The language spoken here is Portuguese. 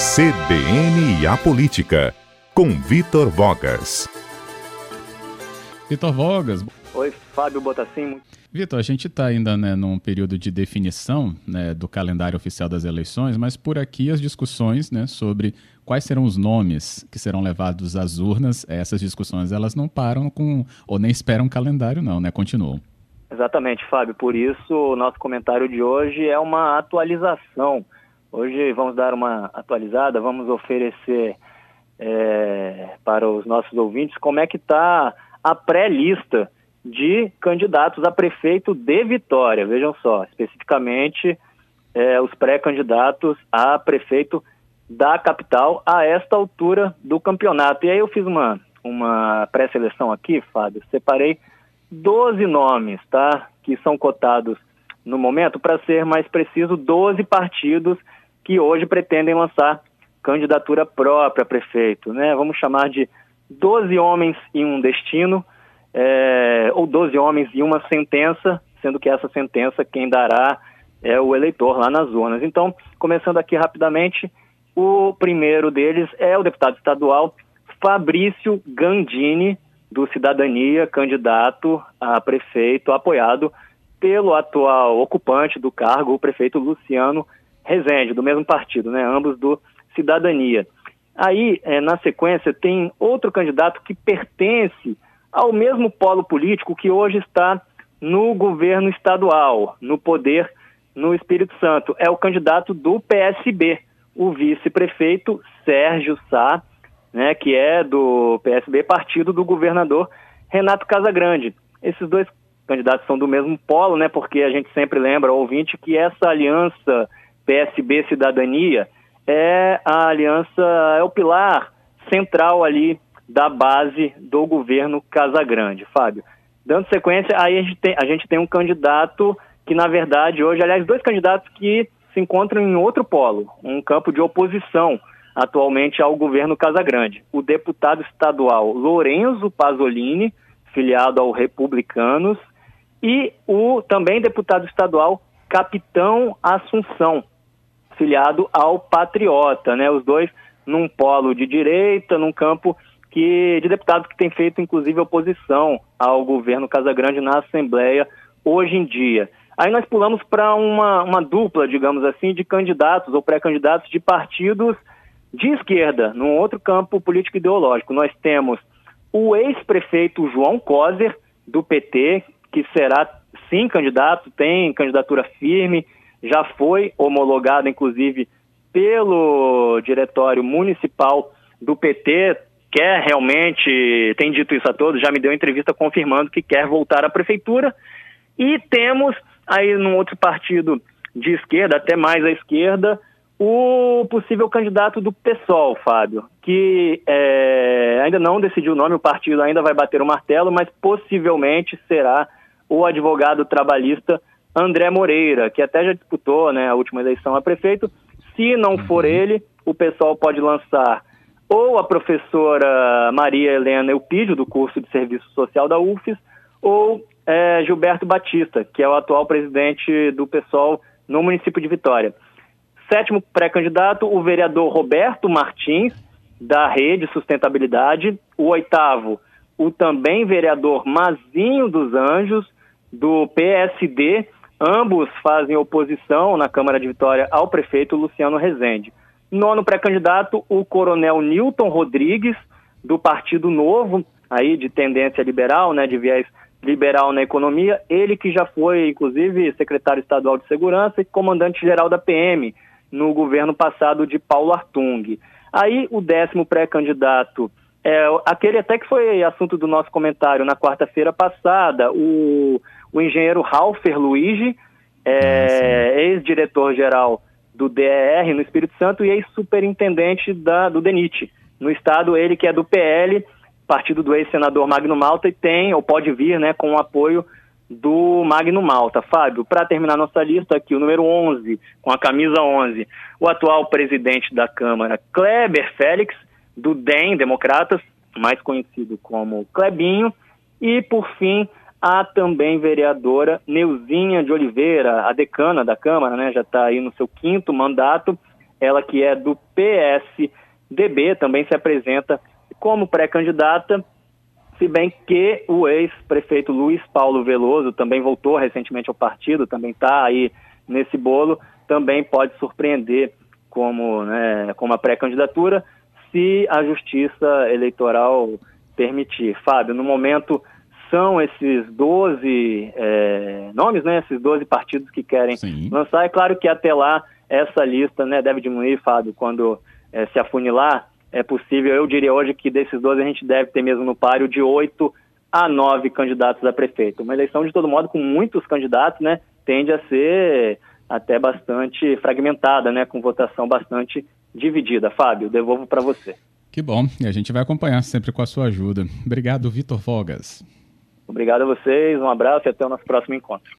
CBN e a Política, com Vitor Vogas. Vitor Vogas. Oi, Fábio Botassin. Vitor, a gente está ainda né, num período de definição né, do calendário oficial das eleições, mas por aqui as discussões né, sobre quais serão os nomes que serão levados às urnas, essas discussões elas não param com, ou nem esperam um calendário não, né? Continuam. Exatamente, Fábio. Por isso, o nosso comentário de hoje é uma atualização. Hoje vamos dar uma atualizada, vamos oferecer é, para os nossos ouvintes como é que está a pré-lista de candidatos a prefeito de Vitória. Vejam só, especificamente é, os pré-candidatos a prefeito da capital a esta altura do campeonato. E aí eu fiz uma, uma pré-seleção aqui, Fábio, separei 12 nomes, tá? Que são cotados no momento, para ser mais preciso, 12 partidos que hoje pretendem lançar candidatura própria a prefeito, né? Vamos chamar de 12 homens e um destino, é, ou 12 homens e uma sentença, sendo que essa sentença quem dará é o eleitor lá nas urnas. Então, começando aqui rapidamente, o primeiro deles é o deputado estadual Fabrício Gandini, do Cidadania, candidato a prefeito, apoiado pelo atual ocupante do cargo, o prefeito Luciano Rezende, do mesmo partido, né? ambos do Cidadania. Aí, é, na sequência, tem outro candidato que pertence ao mesmo polo político que hoje está no governo estadual, no poder no Espírito Santo. É o candidato do PSB, o vice-prefeito Sérgio Sá, né, que é do PSB, partido do governador Renato Casagrande. Esses dois candidatos são do mesmo polo, né, porque a gente sempre lembra, ouvinte, que essa aliança PSB-Cidadania é a aliança, é o pilar central ali da base do governo Casagrande. Fábio, dando sequência, aí a gente tem, a gente tem um candidato que, na verdade, hoje, aliás, dois candidatos que se encontram em outro polo, um campo de oposição atualmente ao governo Casagrande. O deputado estadual Lorenzo Pasolini, filiado ao Republicanos, e o também deputado estadual Capitão Assunção, filiado ao Patriota, né? Os dois num polo de direita, num campo que de deputados que têm feito inclusive oposição ao governo Casagrande na Assembleia hoje em dia. Aí nós pulamos para uma, uma dupla, digamos assim, de candidatos ou pré-candidatos de partidos de esquerda, num outro campo político ideológico, nós temos o ex-prefeito João Coser, do PT, que será sim candidato, tem candidatura firme, já foi homologado, inclusive, pelo diretório municipal do PT, quer realmente, tem dito isso a todos, já me deu entrevista confirmando que quer voltar à prefeitura. E temos aí num outro partido de esquerda, até mais à esquerda, o possível candidato do PSOL, Fábio, que é, ainda não decidiu o nome, o partido ainda vai bater o martelo, mas possivelmente será o advogado trabalhista André Moreira, que até já disputou né, a última eleição a prefeito. Se não uhum. for ele, o pessoal pode lançar ou a professora Maria Helena Eupídio, do curso de Serviço Social da UFES, ou é, Gilberto Batista, que é o atual presidente do PSOL no município de Vitória. Sétimo pré-candidato, o vereador Roberto Martins, da Rede Sustentabilidade. O oitavo, o também vereador Mazinho dos Anjos, do PSD. Ambos fazem oposição na Câmara de Vitória ao prefeito Luciano Rezende. Nono pré-candidato, o coronel Newton Rodrigues, do Partido Novo, aí de tendência liberal, né, de viés liberal na economia, ele que já foi, inclusive, secretário estadual de segurança e comandante-geral da PM, no governo passado de Paulo Artung. Aí o décimo pré-candidato é aquele até que foi assunto do nosso comentário na quarta-feira passada, o, o engenheiro Ralfer Luigi, é, ah, ex-diretor-geral do DER no Espírito Santo e ex-superintendente do DENIT. No estado, ele que é do PL, partido do ex-senador Magno Malta, e tem, ou pode vir, né, com o apoio do Magno Malta. Fábio, para terminar nossa lista aqui, o número 11, com a camisa 11, o atual presidente da Câmara, Kleber Félix, do DEM, Democratas, mais conhecido como Klebinho, e, por fim, a também vereadora Neuzinha de Oliveira, a decana da Câmara, né, já está aí no seu quinto mandato, ela que é do PSDB, também se apresenta como pré-candidata, se bem que o ex-prefeito Luiz Paulo Veloso também voltou recentemente ao partido, também está aí nesse bolo, também pode surpreender como, né, como a pré-candidatura, se a justiça eleitoral permitir. Fábio, no momento são esses 12 é, nomes, né, esses 12 partidos que querem Sim. lançar. É claro que até lá essa lista né, deve diminuir, Fábio, quando é, se afunilar. É possível, eu diria hoje que desses 12 a gente deve ter mesmo no páreo de 8 a 9 candidatos a prefeito. Uma eleição, de todo modo, com muitos candidatos, né, tende a ser até bastante fragmentada, né, com votação bastante dividida. Fábio, devolvo para você. Que bom, e a gente vai acompanhar sempre com a sua ajuda. Obrigado, Vitor Vogas. Obrigado a vocês, um abraço e até o nosso próximo encontro.